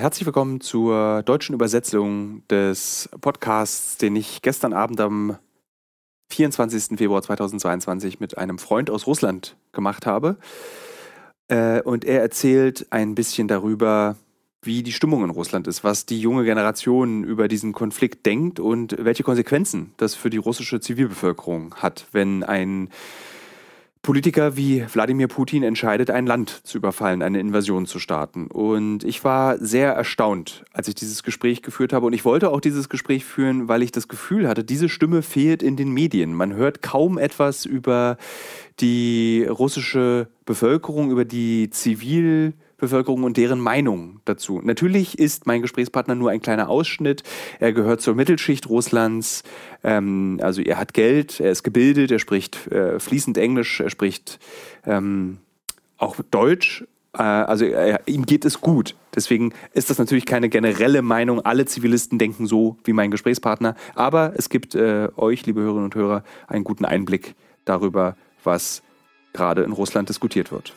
Herzlich willkommen zur deutschen Übersetzung des Podcasts, den ich gestern Abend am 24. Februar 2022 mit einem Freund aus Russland gemacht habe. Äh, und er erzählt ein bisschen darüber, wie die Stimmung in Russland ist, was die junge Generation über diesen Konflikt denkt und welche Konsequenzen das für die russische Zivilbevölkerung hat, wenn ein Politiker wie Wladimir Putin entscheidet, ein Land zu überfallen, eine Invasion zu starten. Und ich war sehr erstaunt, als ich dieses Gespräch geführt habe. Und ich wollte auch dieses Gespräch führen, weil ich das Gefühl hatte, diese Stimme fehlt in den Medien. Man hört kaum etwas über die russische Bevölkerung, über die Zivil- Bevölkerung und deren Meinung dazu. Natürlich ist mein Gesprächspartner nur ein kleiner Ausschnitt. Er gehört zur Mittelschicht Russlands. Ähm, also er hat Geld, er ist gebildet, er spricht äh, fließend Englisch, er spricht ähm, auch Deutsch. Äh, also er, ihm geht es gut. Deswegen ist das natürlich keine generelle Meinung. Alle Zivilisten denken so wie mein Gesprächspartner. Aber es gibt äh, euch, liebe Hörerinnen und Hörer, einen guten Einblick darüber, was gerade in Russland diskutiert wird.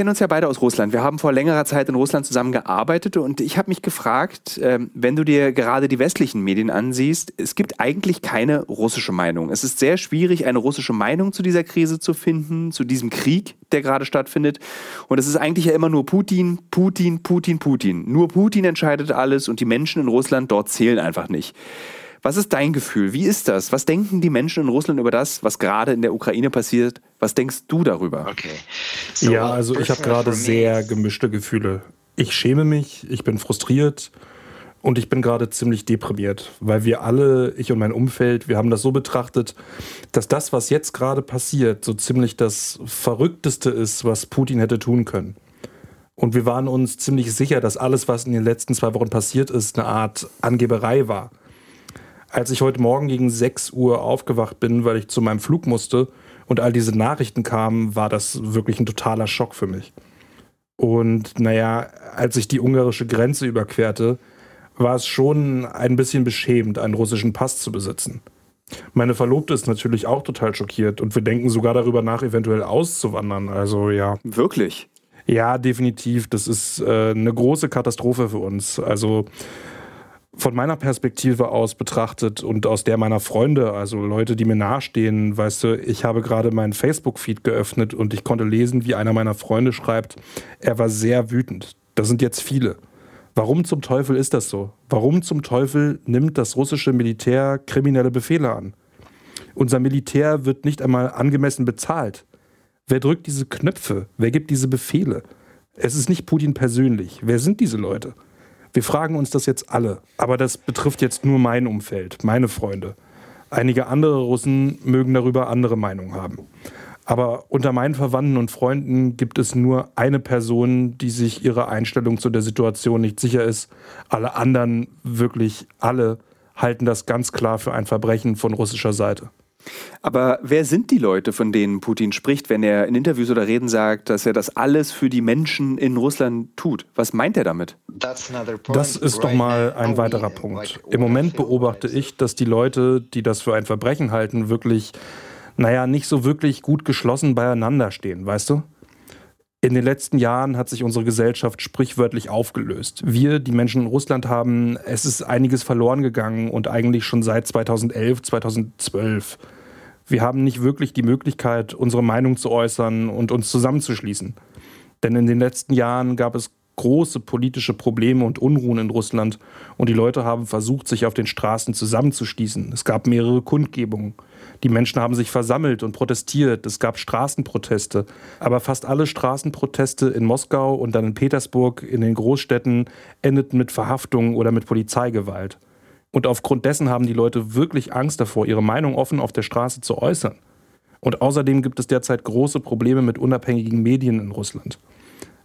Kennen uns ja beide aus Russland. Wir haben vor längerer Zeit in Russland zusammengearbeitet und ich habe mich gefragt, äh, wenn du dir gerade die westlichen Medien ansiehst, es gibt eigentlich keine russische Meinung. Es ist sehr schwierig, eine russische Meinung zu dieser Krise zu finden, zu diesem Krieg, der gerade stattfindet. Und es ist eigentlich ja immer nur Putin, Putin, Putin, Putin. Nur Putin entscheidet alles und die Menschen in Russland dort zählen einfach nicht. Was ist dein Gefühl? Wie ist das? Was denken die Menschen in Russland über das, was gerade in der Ukraine passiert? Was denkst du darüber? Okay. So, ja, also ich habe gerade sehr gemischte Gefühle. Ich schäme mich, ich bin frustriert und ich bin gerade ziemlich deprimiert, weil wir alle, ich und mein Umfeld, wir haben das so betrachtet, dass das, was jetzt gerade passiert, so ziemlich das Verrückteste ist, was Putin hätte tun können. Und wir waren uns ziemlich sicher, dass alles, was in den letzten zwei Wochen passiert ist, eine Art Angeberei war. Als ich heute Morgen gegen 6 Uhr aufgewacht bin, weil ich zu meinem Flug musste und all diese Nachrichten kamen, war das wirklich ein totaler Schock für mich. Und naja, als ich die ungarische Grenze überquerte, war es schon ein bisschen beschämend, einen russischen Pass zu besitzen. Meine Verlobte ist natürlich auch total schockiert und wir denken sogar darüber nach, eventuell auszuwandern. Also ja. Wirklich? Ja, definitiv. Das ist äh, eine große Katastrophe für uns. Also von meiner Perspektive aus betrachtet und aus der meiner Freunde, also Leute, die mir nahestehen, weißt du, ich habe gerade meinen Facebook-Feed geöffnet und ich konnte lesen, wie einer meiner Freunde schreibt, er war sehr wütend. Das sind jetzt viele. Warum zum Teufel ist das so? Warum zum Teufel nimmt das russische Militär kriminelle Befehle an? Unser Militär wird nicht einmal angemessen bezahlt. Wer drückt diese Knöpfe? Wer gibt diese Befehle? Es ist nicht Putin persönlich. Wer sind diese Leute? Wir fragen uns das jetzt alle, aber das betrifft jetzt nur mein Umfeld, meine Freunde. Einige andere Russen mögen darüber andere Meinungen haben. Aber unter meinen Verwandten und Freunden gibt es nur eine Person, die sich ihrer Einstellung zu der Situation nicht sicher ist. Alle anderen, wirklich alle, halten das ganz klar für ein Verbrechen von russischer Seite. Aber wer sind die Leute, von denen Putin spricht, wenn er in Interviews oder Reden sagt, dass er das alles für die Menschen in Russland tut? Was meint er damit? Das ist doch mal ein weiterer Punkt. Im Moment beobachte ich, dass die Leute, die das für ein Verbrechen halten, wirklich, naja, nicht so wirklich gut geschlossen beieinander stehen, weißt du? In den letzten Jahren hat sich unsere Gesellschaft sprichwörtlich aufgelöst. Wir, die Menschen in Russland, haben, es ist einiges verloren gegangen und eigentlich schon seit 2011, 2012. Wir haben nicht wirklich die Möglichkeit, unsere Meinung zu äußern und uns zusammenzuschließen. Denn in den letzten Jahren gab es große politische Probleme und Unruhen in Russland und die Leute haben versucht, sich auf den Straßen zusammenzuschließen. Es gab mehrere Kundgebungen. Die Menschen haben sich versammelt und protestiert. Es gab Straßenproteste. Aber fast alle Straßenproteste in Moskau und dann in Petersburg, in den Großstädten, endeten mit Verhaftungen oder mit Polizeigewalt. Und aufgrund dessen haben die Leute wirklich Angst davor, ihre Meinung offen auf der Straße zu äußern. Und außerdem gibt es derzeit große Probleme mit unabhängigen Medien in Russland.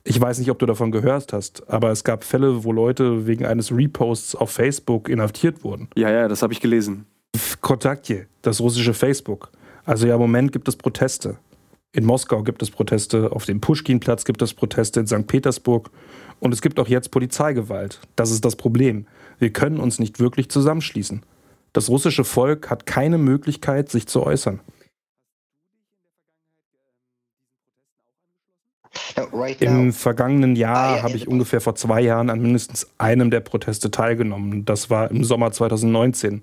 Ich weiß nicht, ob du davon gehört hast, aber es gab Fälle, wo Leute wegen eines Reposts auf Facebook inhaftiert wurden. Ja, ja, das habe ich gelesen. Kontaktje, das russische Facebook. Also ja, im Moment gibt es Proteste. In Moskau gibt es Proteste, auf dem Pushkinplatz gibt es Proteste, in St. Petersburg und es gibt auch jetzt Polizeigewalt. Das ist das Problem. Wir können uns nicht wirklich zusammenschließen. Das russische Volk hat keine Möglichkeit, sich zu äußern. Im vergangenen Jahr habe ich ungefähr vor zwei Jahren an mindestens einem der Proteste teilgenommen. Das war im Sommer 2019.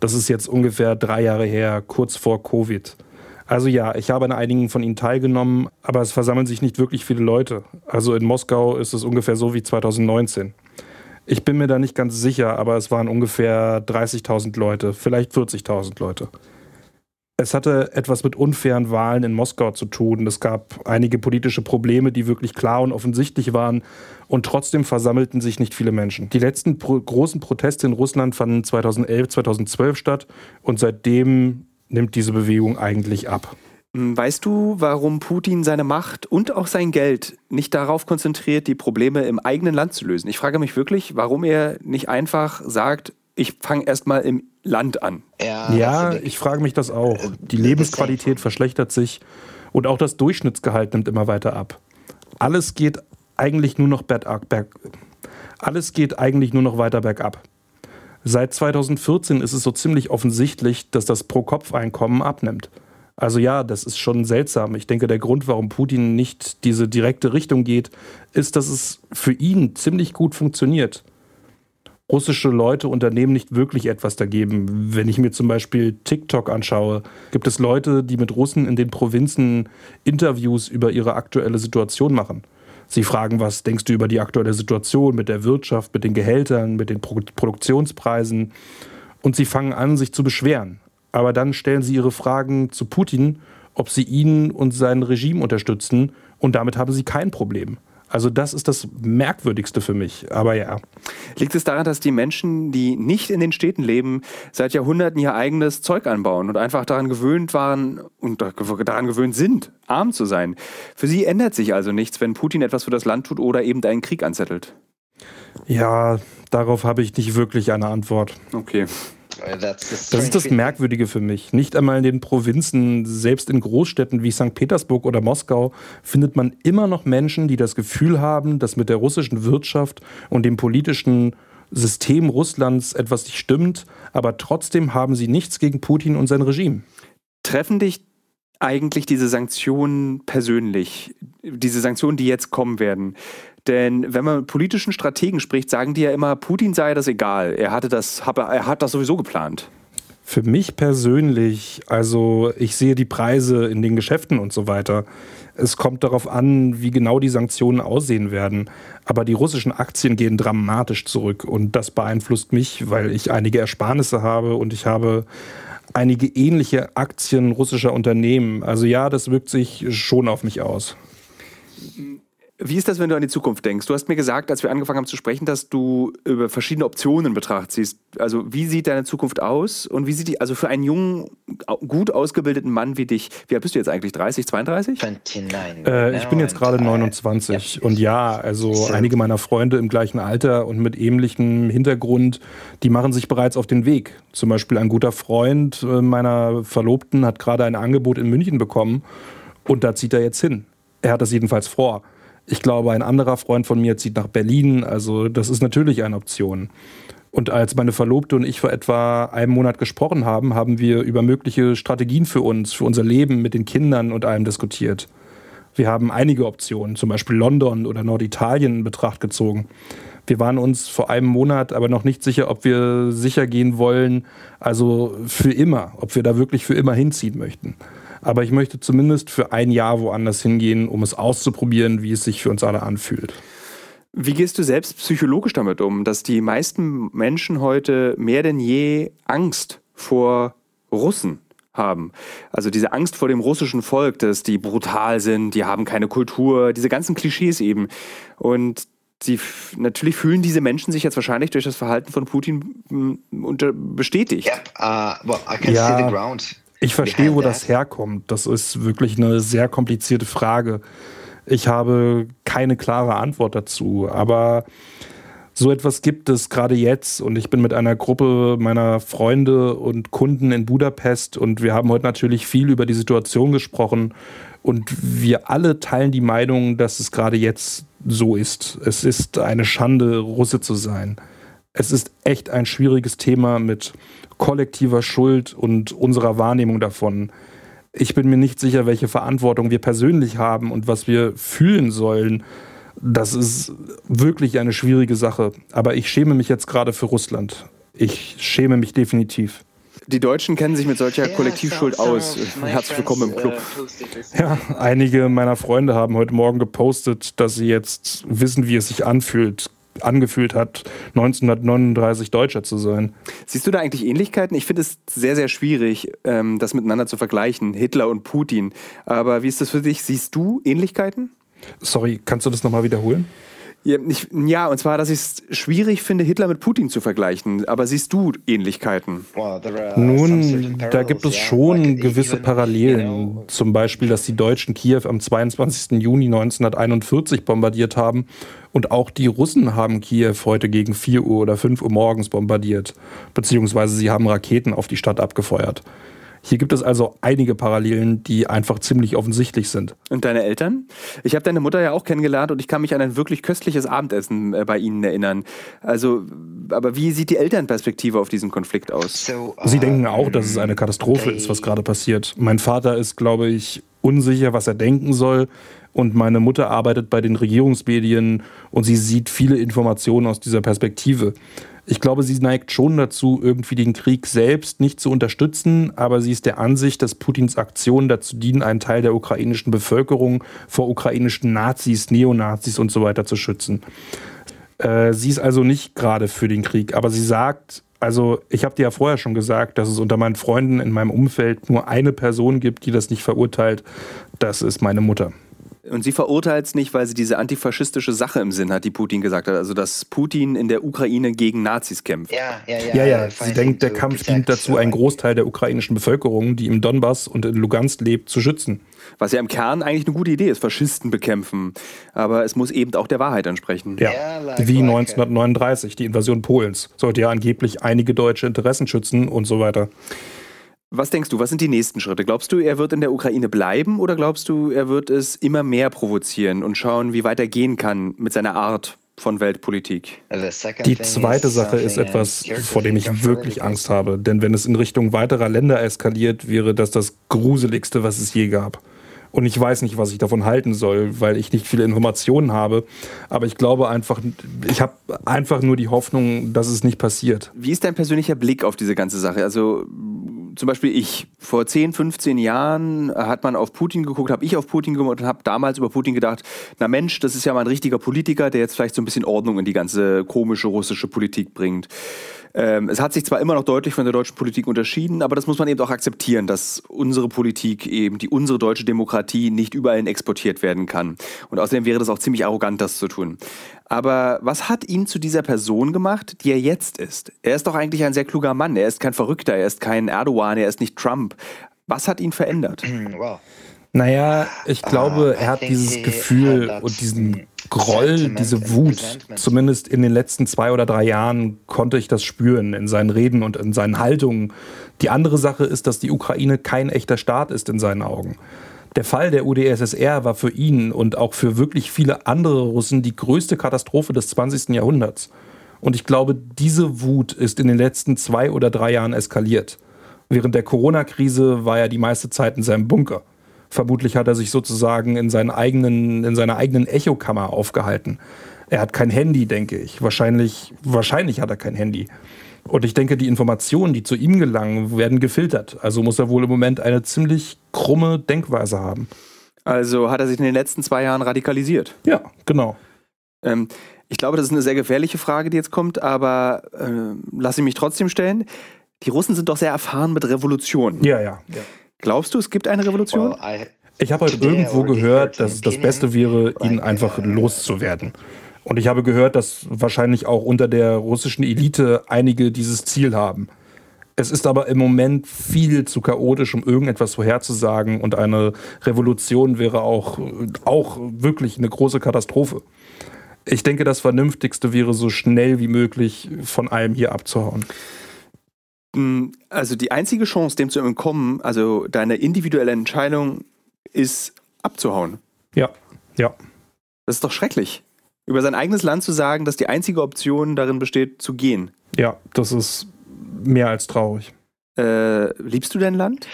Das ist jetzt ungefähr drei Jahre her, kurz vor Covid. Also ja, ich habe an einigen von ihnen teilgenommen, aber es versammeln sich nicht wirklich viele Leute. Also in Moskau ist es ungefähr so wie 2019. Ich bin mir da nicht ganz sicher, aber es waren ungefähr 30.000 Leute, vielleicht 40.000 Leute. Es hatte etwas mit unfairen Wahlen in Moskau zu tun. Es gab einige politische Probleme, die wirklich klar und offensichtlich waren. Und trotzdem versammelten sich nicht viele Menschen. Die letzten pro großen Proteste in Russland fanden 2011, 2012 statt. Und seitdem nimmt diese Bewegung eigentlich ab. Hm, weißt du, warum Putin seine Macht und auch sein Geld nicht darauf konzentriert, die Probleme im eigenen Land zu lösen? Ich frage mich wirklich, warum er nicht einfach sagt, ich fange erstmal im Land an. Ja, ja ich frage mich das auch. Die Lebensqualität verschlechtert sich und auch das Durchschnittsgehalt nimmt immer weiter ab. Alles geht eigentlich nur noch bergab. Berg, alles geht eigentlich nur noch weiter bergab. Seit 2014 ist es so ziemlich offensichtlich, dass das Pro-Kopf-Einkommen abnimmt. Also ja, das ist schon seltsam. Ich denke, der Grund, warum Putin nicht diese direkte Richtung geht, ist, dass es für ihn ziemlich gut funktioniert russische Leute, Unternehmen nicht wirklich etwas dagegen. Wenn ich mir zum Beispiel TikTok anschaue, gibt es Leute, die mit Russen in den Provinzen Interviews über ihre aktuelle Situation machen. Sie fragen, was denkst du über die aktuelle Situation mit der Wirtschaft, mit den Gehältern, mit den Pro Produktionspreisen? Und sie fangen an, sich zu beschweren. Aber dann stellen sie ihre Fragen zu Putin, ob sie ihn und sein Regime unterstützen. Und damit haben sie kein Problem. Also das ist das Merkwürdigste für mich. Aber ja. Liegt es daran, dass die Menschen, die nicht in den Städten leben, seit Jahrhunderten ihr eigenes Zeug anbauen und einfach daran gewöhnt waren und daran gewöhnt sind, arm zu sein? Für sie ändert sich also nichts, wenn Putin etwas für das Land tut oder eben einen Krieg anzettelt. Ja, darauf habe ich nicht wirklich eine Antwort. Okay. Das ist das Merkwürdige für mich. Nicht einmal in den Provinzen, selbst in Großstädten wie St. Petersburg oder Moskau, findet man immer noch Menschen, die das Gefühl haben, dass mit der russischen Wirtschaft und dem politischen System Russlands etwas nicht stimmt, aber trotzdem haben sie nichts gegen Putin und sein Regime. Treffen dich eigentlich diese Sanktionen persönlich, diese Sanktionen, die jetzt kommen werden? Denn wenn man mit politischen Strategen spricht, sagen die ja immer, Putin sei das egal. Er hatte das, er hat das sowieso geplant. Für mich persönlich, also ich sehe die Preise in den Geschäften und so weiter. Es kommt darauf an, wie genau die Sanktionen aussehen werden. Aber die russischen Aktien gehen dramatisch zurück und das beeinflusst mich, weil ich einige Ersparnisse habe und ich habe einige ähnliche Aktien russischer Unternehmen. Also ja, das wirkt sich schon auf mich aus. Wie ist das, wenn du an die Zukunft denkst? Du hast mir gesagt, als wir angefangen haben zu sprechen, dass du über verschiedene Optionen in Betracht ziehst. Also wie sieht deine Zukunft aus und wie sieht die, also für einen jungen, gut ausgebildeten Mann wie dich, wie alt bist du jetzt eigentlich? 30, 32? 29. Äh, ich bin jetzt gerade 29 und ja, also einige meiner Freunde im gleichen Alter und mit ähnlichem Hintergrund, die machen sich bereits auf den Weg. Zum Beispiel ein guter Freund äh, meiner Verlobten hat gerade ein Angebot in München bekommen und da zieht er jetzt hin. Er hat das jedenfalls vor. Ich glaube, ein anderer Freund von mir zieht nach Berlin. Also das ist natürlich eine Option. Und als meine Verlobte und ich vor etwa einem Monat gesprochen haben, haben wir über mögliche Strategien für uns, für unser Leben mit den Kindern und allem diskutiert. Wir haben einige Optionen, zum Beispiel London oder Norditalien in Betracht gezogen. Wir waren uns vor einem Monat aber noch nicht sicher, ob wir sicher gehen wollen, also für immer, ob wir da wirklich für immer hinziehen möchten. Aber ich möchte zumindest für ein Jahr woanders hingehen, um es auszuprobieren, wie es sich für uns alle anfühlt. Wie gehst du selbst psychologisch damit um, dass die meisten Menschen heute mehr denn je Angst vor Russen haben? Also diese Angst vor dem russischen Volk, dass die brutal sind, die haben keine Kultur, diese ganzen Klischees eben. Und sie natürlich fühlen diese Menschen sich jetzt wahrscheinlich durch das Verhalten von Putin unter, bestätigt. Yeah, uh, well, I can ja. see the ground. Ich verstehe, wo das herkommt. Das ist wirklich eine sehr komplizierte Frage. Ich habe keine klare Antwort dazu. Aber So etwas gibt es gerade jetzt und ich bin mit einer Gruppe meiner Freunde und Kunden in Budapest und wir haben heute natürlich viel über die Situation gesprochen und wir alle teilen die Meinung, dass es gerade jetzt so ist. Es ist eine Schande, Russe zu sein. Es ist echt ein schwieriges Thema mit kollektiver Schuld und unserer Wahrnehmung davon. Ich bin mir nicht sicher, welche Verantwortung wir persönlich haben und was wir fühlen sollen. Das ist wirklich eine schwierige Sache. Aber ich schäme mich jetzt gerade für Russland. Ich schäme mich definitiv. Die Deutschen kennen sich mit solcher Kollektivschuld aus. Herzlich willkommen im Club. Uh, ja, einige meiner Freunde haben heute Morgen gepostet, dass sie jetzt wissen, wie es sich anfühlt, angefühlt hat, 1939 Deutscher zu sein. Siehst du da eigentlich Ähnlichkeiten? Ich finde es sehr, sehr schwierig, ähm, das miteinander zu vergleichen, Hitler und Putin. Aber wie ist das für dich? Siehst du Ähnlichkeiten? Sorry, kannst du das nochmal wiederholen? Ja, ich, ja, und zwar, dass ich es schwierig finde, Hitler mit Putin zu vergleichen. Aber siehst du Ähnlichkeiten? Nun, da gibt es schon gewisse Parallelen. Zum Beispiel, dass die Deutschen Kiew am 22. Juni 1941 bombardiert haben und auch die Russen haben Kiew heute gegen 4 Uhr oder 5 Uhr morgens bombardiert. Beziehungsweise sie haben Raketen auf die Stadt abgefeuert. Hier gibt es also einige Parallelen, die einfach ziemlich offensichtlich sind. Und deine Eltern? Ich habe deine Mutter ja auch kennengelernt und ich kann mich an ein wirklich köstliches Abendessen äh, bei ihnen erinnern. Also, aber wie sieht die Elternperspektive auf diesen Konflikt aus? Sie denken auch, dass es eine Katastrophe ist, was gerade passiert. Mein Vater ist, glaube ich, unsicher, was er denken soll. Und meine Mutter arbeitet bei den Regierungsmedien und sie sieht viele Informationen aus dieser Perspektive. Ich glaube, sie neigt schon dazu, irgendwie den Krieg selbst nicht zu unterstützen, aber sie ist der Ansicht, dass Putins Aktionen dazu dienen, einen Teil der ukrainischen Bevölkerung vor ukrainischen Nazis, Neonazis und so weiter zu schützen. Äh, sie ist also nicht gerade für den Krieg, aber sie sagt, also ich habe dir ja vorher schon gesagt, dass es unter meinen Freunden in meinem Umfeld nur eine Person gibt, die das nicht verurteilt. Das ist meine Mutter. Und sie verurteilt es nicht, weil sie diese antifaschistische Sache im Sinn hat, die Putin gesagt hat. Also, dass Putin in der Ukraine gegen Nazis kämpft. Ja, ja, ja. ja, ja. Sie denkt, der Kampf dient dazu, einen Großteil der ukrainischen Bevölkerung, die im Donbass und in Lugansk lebt, zu schützen. Was ja im Kern eigentlich eine gute Idee ist, Faschisten bekämpfen. Aber es muss eben auch der Wahrheit entsprechen. Ja, wie 1939, die Invasion Polens. Sollte ja angeblich einige deutsche Interessen schützen und so weiter. Was denkst du, was sind die nächsten Schritte? Glaubst du, er wird in der Ukraine bleiben oder glaubst du, er wird es immer mehr provozieren und schauen, wie weit er gehen kann mit seiner Art von Weltpolitik? Die zweite Sache ist etwas, vor dem ich wirklich Angst habe. Denn wenn es in Richtung weiterer Länder eskaliert, wäre das das Gruseligste, was es je gab. Und ich weiß nicht, was ich davon halten soll, weil ich nicht viele Informationen habe. Aber ich glaube einfach, ich habe einfach nur die Hoffnung, dass es nicht passiert. Wie ist dein persönlicher Blick auf diese ganze Sache? Also zum Beispiel ich. Vor 10, 15 Jahren hat man auf Putin geguckt, habe ich auf Putin geguckt und habe damals über Putin gedacht, na Mensch, das ist ja mal ein richtiger Politiker, der jetzt vielleicht so ein bisschen Ordnung in die ganze komische russische Politik bringt. Ähm, es hat sich zwar immer noch deutlich von der deutschen Politik unterschieden, aber das muss man eben auch akzeptieren, dass unsere Politik eben, die unsere deutsche Demokratie nicht überall exportiert werden kann. Und außerdem wäre das auch ziemlich arrogant, das zu tun. Aber was hat ihn zu dieser Person gemacht, die er jetzt ist? Er ist doch eigentlich ein sehr kluger Mann. Er ist kein Verrückter, er ist kein Erdogan, er ist nicht Trump. Was hat ihn verändert? Wow. Naja, ich glaube, er hat dieses Gefühl und diesen Groll, diese Wut, zumindest in den letzten zwei oder drei Jahren konnte ich das spüren in seinen Reden und in seinen Haltungen. Die andere Sache ist, dass die Ukraine kein echter Staat ist in seinen Augen. Der Fall der UdSSR war für ihn und auch für wirklich viele andere Russen die größte Katastrophe des 20. Jahrhunderts. Und ich glaube, diese Wut ist in den letzten zwei oder drei Jahren eskaliert. Während der Corona-Krise war er die meiste Zeit in seinem Bunker. Vermutlich hat er sich sozusagen in, seinen eigenen, in seiner eigenen Echokammer aufgehalten. Er hat kein Handy, denke ich. Wahrscheinlich, wahrscheinlich hat er kein Handy. Und ich denke, die Informationen, die zu ihm gelangen, werden gefiltert. Also muss er wohl im Moment eine ziemlich krumme Denkweise haben. Also hat er sich in den letzten zwei Jahren radikalisiert? Ja, genau. Ähm, ich glaube, das ist eine sehr gefährliche Frage, die jetzt kommt, aber äh, lass sie mich trotzdem stellen. Die Russen sind doch sehr erfahren mit Revolutionen. Ja, ja. ja. Glaubst du, es gibt eine Revolution? Ich habe heute irgendwo gehört, dass es das Beste wäre, ihn einfach loszuwerden. Und ich habe gehört, dass wahrscheinlich auch unter der russischen Elite einige dieses Ziel haben. Es ist aber im Moment viel zu chaotisch, um irgendetwas vorherzusagen. Und eine Revolution wäre auch, auch wirklich eine große Katastrophe. Ich denke, das Vernünftigste wäre, so schnell wie möglich von allem hier abzuhauen. Hm, also die einzige Chance, dem zu entkommen, also deine individuelle Entscheidung, ist abzuhauen. Ja, ja. Das ist doch schrecklich. Über sein eigenes Land zu sagen, dass die einzige Option darin besteht, zu gehen. Ja, das ist mehr als traurig. Äh, liebst du dein Land?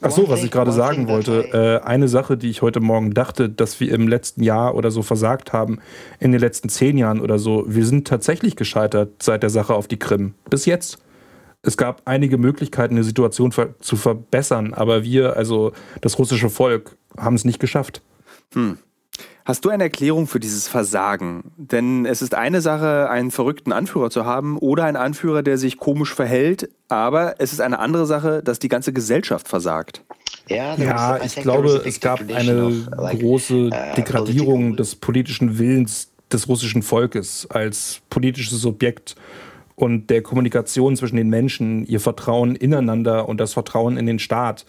Ach so, was ich gerade sagen wollte. Äh, eine Sache, die ich heute Morgen dachte, dass wir im letzten Jahr oder so versagt haben, in den letzten zehn Jahren oder so, wir sind tatsächlich gescheitert seit der Sache auf die Krim. Bis jetzt. Es gab einige Möglichkeiten, eine Situation zu verbessern, aber wir, also das russische Volk, haben es nicht geschafft. Hm. Hast du eine Erklärung für dieses Versagen? Denn es ist eine Sache, einen verrückten Anführer zu haben oder einen Anführer, der sich komisch verhält, aber es ist eine andere Sache, dass die ganze Gesellschaft versagt. Ja, ich glaube, es gab eine große uh, Degradierung des politischen Willens des russischen Volkes als politisches Subjekt und der Kommunikation zwischen den Menschen, ihr Vertrauen ineinander und das Vertrauen in den Staat.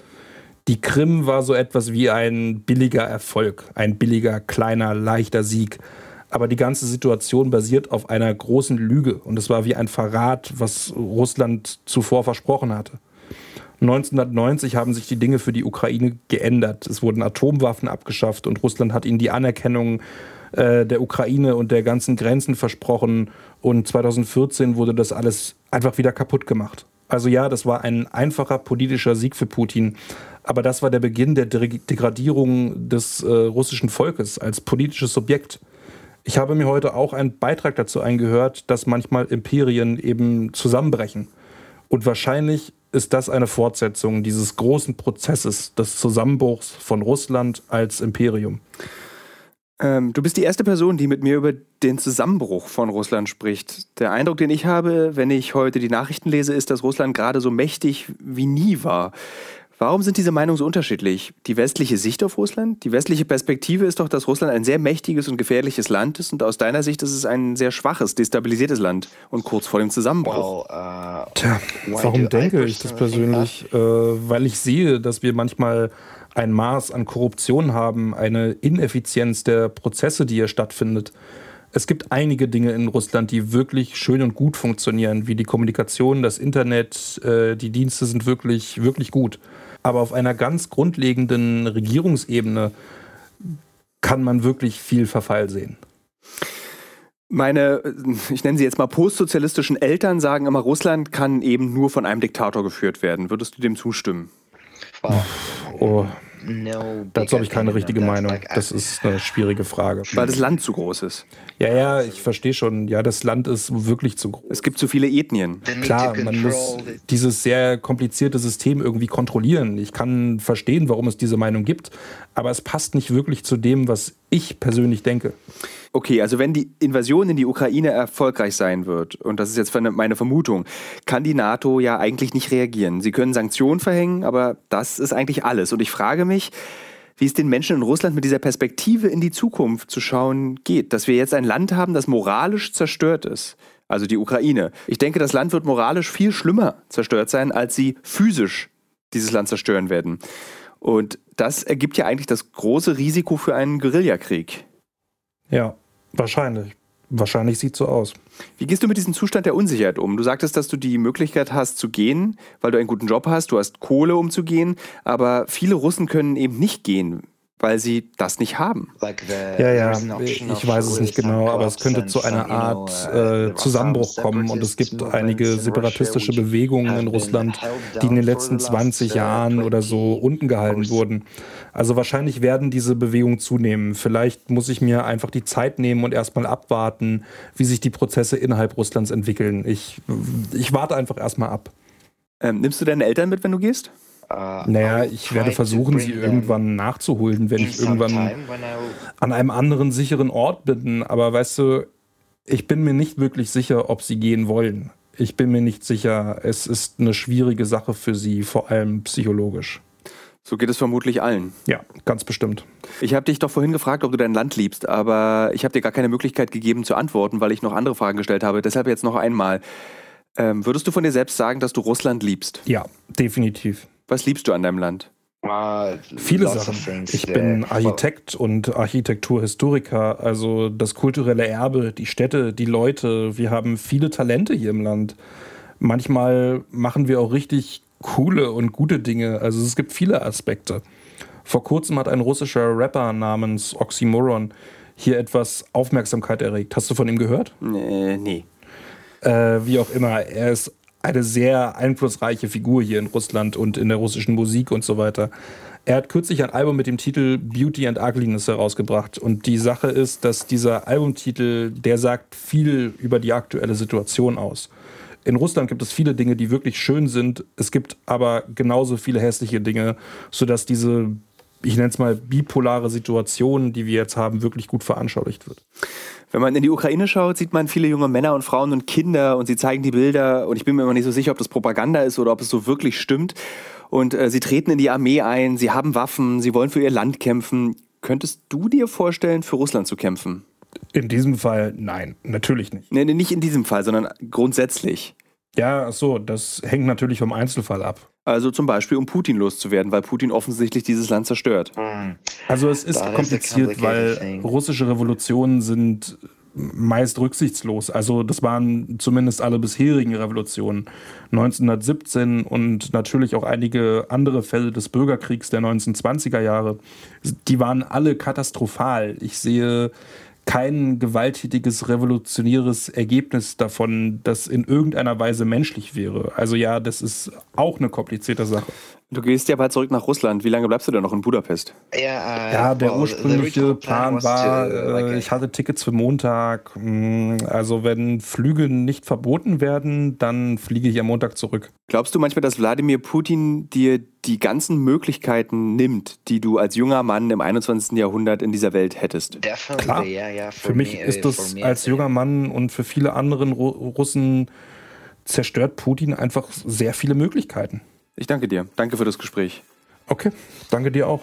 Die Krim war so etwas wie ein billiger Erfolg, ein billiger, kleiner, leichter Sieg. Aber die ganze Situation basiert auf einer großen Lüge und es war wie ein Verrat, was Russland zuvor versprochen hatte. 1990 haben sich die Dinge für die Ukraine geändert. Es wurden Atomwaffen abgeschafft und Russland hat ihnen die Anerkennung äh, der Ukraine und der ganzen Grenzen versprochen. Und 2014 wurde das alles einfach wieder kaputt gemacht. Also ja, das war ein einfacher politischer Sieg für Putin. Aber das war der Beginn der Degradierung des äh, russischen Volkes als politisches Subjekt. Ich habe mir heute auch einen Beitrag dazu eingehört, dass manchmal Imperien eben zusammenbrechen. Und wahrscheinlich ist das eine Fortsetzung dieses großen Prozesses des Zusammenbruchs von Russland als Imperium. Ähm, du bist die erste Person, die mit mir über den Zusammenbruch von Russland spricht. Der Eindruck, den ich habe, wenn ich heute die Nachrichten lese, ist, dass Russland gerade so mächtig wie nie war. Warum sind diese Meinungen so unterschiedlich? Die westliche Sicht auf Russland? Die westliche Perspektive ist doch, dass Russland ein sehr mächtiges und gefährliches Land ist und aus deiner Sicht ist es ein sehr schwaches, destabilisiertes Land und kurz vor dem Zusammenbruch. Uh, Tja, warum denke ich das persönlich? Äh, weil ich sehe, dass wir manchmal ein Maß an Korruption haben, eine Ineffizienz der Prozesse, die hier stattfindet. Es gibt einige Dinge in Russland, die wirklich schön und gut funktionieren, wie die Kommunikation, das Internet, äh, die Dienste sind wirklich, wirklich gut. Aber auf einer ganz grundlegenden Regierungsebene kann man wirklich viel Verfall sehen. Meine, ich nenne sie jetzt mal postsozialistischen Eltern sagen immer, Russland kann eben nur von einem Diktator geführt werden. Würdest du dem zustimmen? Oh, Dazu habe ich keine richtige Meinung. Das ist eine schwierige Frage. Weil das Land zu groß ist. Ja, ja, ich verstehe schon. Ja, das Land ist wirklich zu groß. Es gibt zu viele Ethnien. Klar, man muss dieses sehr komplizierte System irgendwie kontrollieren. Ich kann verstehen, warum es diese Meinung gibt, aber es passt nicht wirklich zu dem, was ich persönlich denke. Okay, also wenn die Invasion in die Ukraine erfolgreich sein wird, und das ist jetzt meine Vermutung, kann die NATO ja eigentlich nicht reagieren. Sie können Sanktionen verhängen, aber das ist eigentlich alles. Und ich frage mich, wie es den Menschen in Russland mit dieser Perspektive in die Zukunft zu schauen geht. Dass wir jetzt ein Land haben, das moralisch zerstört ist. Also die Ukraine. Ich denke, das Land wird moralisch viel schlimmer zerstört sein, als sie physisch dieses Land zerstören werden. Und das ergibt ja eigentlich das große Risiko für einen Guerillakrieg. Ja, Wahrscheinlich. Wahrscheinlich sieht so aus. Wie gehst du mit diesem Zustand der Unsicherheit um? Du sagtest, dass du die Möglichkeit hast zu gehen, weil du einen guten Job hast, du hast Kohle, um zu gehen, aber viele Russen können eben nicht gehen weil sie das nicht haben. Ja, ja, ich weiß es nicht genau, aber es könnte zu einer Art uh, äh, Zusammenbruch kommen und es gibt einige separatistische Bewegungen in Russland, die in den letzten 20 uh, Jahren oder so unten gehalten wurden. Also wahrscheinlich werden diese Bewegungen zunehmen. Vielleicht muss ich mir einfach die Zeit nehmen und erstmal abwarten, wie sich die Prozesse innerhalb Russlands entwickeln. Ich, ich warte einfach erstmal ab. Ähm, nimmst du deine Eltern mit, wenn du gehst? Uh, naja, ich werde versuchen, sie irgendwann nachzuholen, wenn ich irgendwann an einem anderen sicheren Ort bin. Aber weißt du, ich bin mir nicht wirklich sicher, ob sie gehen wollen. Ich bin mir nicht sicher. Es ist eine schwierige Sache für sie, vor allem psychologisch. So geht es vermutlich allen. Ja, ganz bestimmt. Ich habe dich doch vorhin gefragt, ob du dein Land liebst, aber ich habe dir gar keine Möglichkeit gegeben zu antworten, weil ich noch andere Fragen gestellt habe. Deshalb jetzt noch einmal. Ähm, würdest du von dir selbst sagen, dass du Russland liebst? Ja, definitiv. Was liebst du an deinem Land? Uh, Viele Sachen. Ich bin Architekt und Architekturhistoriker, also das kulturelle Erbe, die Städte, die Leute. Wir haben viele Talente hier im Land. Manchmal machen wir auch richtig coole und gute Dinge. Also es gibt viele Aspekte. Vor kurzem hat ein russischer Rapper namens Oxymoron hier etwas Aufmerksamkeit erregt. Hast du von ihm gehört? Nee. nee. Äh, wie auch immer, er ist eine sehr einflussreiche Figur hier in Russland und in der russischen Musik und so weiter. Er hat kürzlich ein Album mit dem Titel Beauty and Ugliness herausgebracht. Und die Sache ist, dass dieser Albumtitel, der sagt viel über die aktuelle Situation aus. In Russland gibt es viele Dinge, die wirklich schön sind. Es gibt aber genauso viele hässliche Dinge, sodass diese, ich nenne es mal, bipolare Situation, die wir jetzt haben, wirklich gut veranschaulicht wird. Wenn man in die Ukraine schaut, sieht man viele junge Männer und Frauen und Kinder und sie zeigen die Bilder und ich bin mir immer nicht so sicher, ob das Propaganda ist oder ob es so wirklich stimmt. Und äh, sie treten in die Armee ein, sie haben Waffen, sie wollen für ihr Land kämpfen. Könntest du dir vorstellen, für Russland zu kämpfen? In diesem Fall nein, natürlich nicht. Nee, nee nicht in diesem Fall, sondern grundsätzlich. Ja, so, das hängt natürlich vom Einzelfall ab. Also zum Beispiel, um Putin loszuwerden, weil Putin offensichtlich dieses Land zerstört. Hm. Also es ist kompliziert, weil russische Revolutionen sind meist rücksichtslos. Also das waren zumindest alle bisherigen Revolutionen. 1917 und natürlich auch einige andere Fälle des Bürgerkriegs der 1920er Jahre, die waren alle katastrophal. Ich sehe kein gewalttätiges, revolutionäres Ergebnis davon, das in irgendeiner Weise menschlich wäre. Also ja, das ist auch eine komplizierte Sache. Du gehst ja bald zurück nach Russland. Wie lange bleibst du denn noch in Budapest? Ja, uh, ja der well, ursprüngliche Plan war, äh, ich hatte Tickets für Montag. Hm, also wenn Flüge nicht verboten werden, dann fliege ich am Montag zurück. Glaubst du manchmal, dass Wladimir Putin dir die ganzen Möglichkeiten nimmt, die du als junger Mann im 21. Jahrhundert in dieser Welt hättest? Klar. Für mich ist uh, das als junger Mann und für viele anderen Russen zerstört Putin einfach sehr viele Möglichkeiten. Ich danke dir. Danke für das Gespräch. Okay, danke dir auch.